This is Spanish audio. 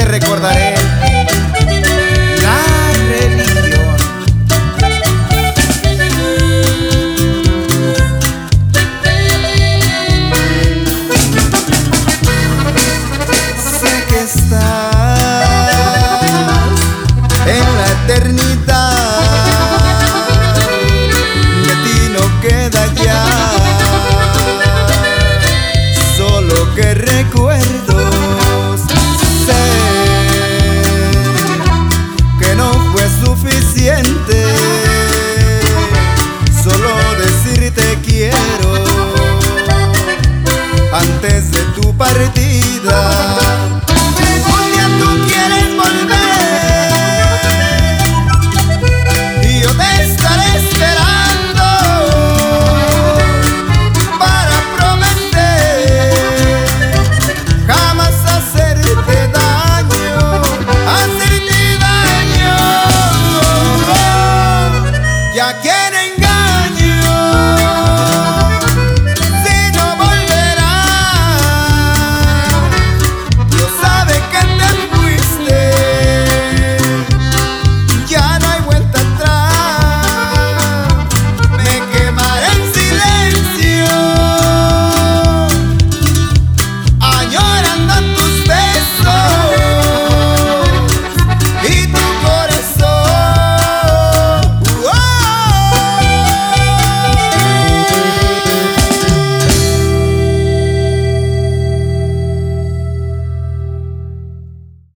te recordaré. tu partida. Algún día tú quieres volver y yo te estaré esperando para prometer jamás hacerte daño, hacerte daño. Ya que